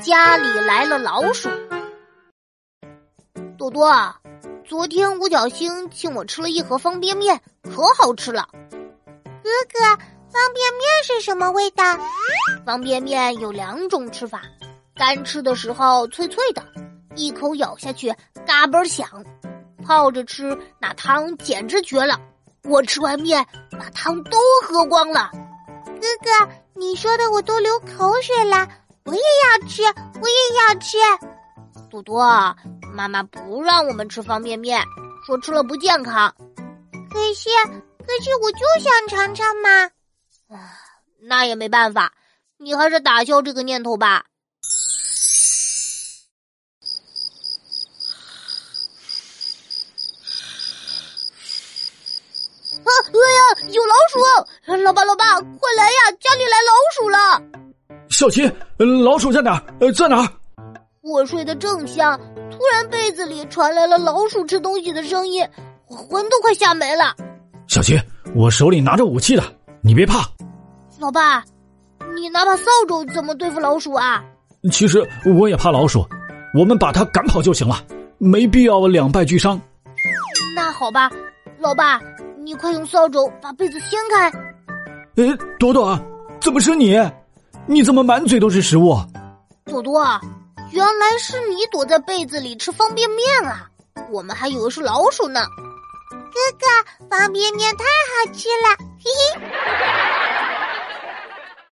家里来了老鼠。朵朵，昨天五角星请我吃了一盒方便面，可好吃了。哥哥，方便面是什么味道？方便面有两种吃法，干吃的时候脆脆的，一口咬下去嘎嘣响；泡着吃那汤简直绝了。我吃完面把汤都喝光了。哥哥，你说的我都流口水了。我也要吃，我也要吃。多多，妈妈不让我们吃方便面，说吃了不健康。可是，可是我就想尝尝嘛。啊，那也没办法，你还是打消这个念头吧。啊！哎呀，有老鼠！老爸，老爸，快来呀！家里来老鼠了。小琪，老鼠在哪？呃，在哪？我睡得正香，突然被子里传来了老鼠吃东西的声音，我魂都快吓没了。小琪，我手里拿着武器的，你别怕。老爸，你拿把扫帚怎么对付老鼠啊？其实我也怕老鼠，我们把它赶跑就行了，没必要两败俱伤。那好吧，老爸。你快用扫帚把被子掀开！哎，朵朵，怎么是你？你怎么满嘴都是食物？朵朵，原来是你躲在被子里吃方便面啊！我们还以为是老鼠呢。哥哥，方便面太好吃了，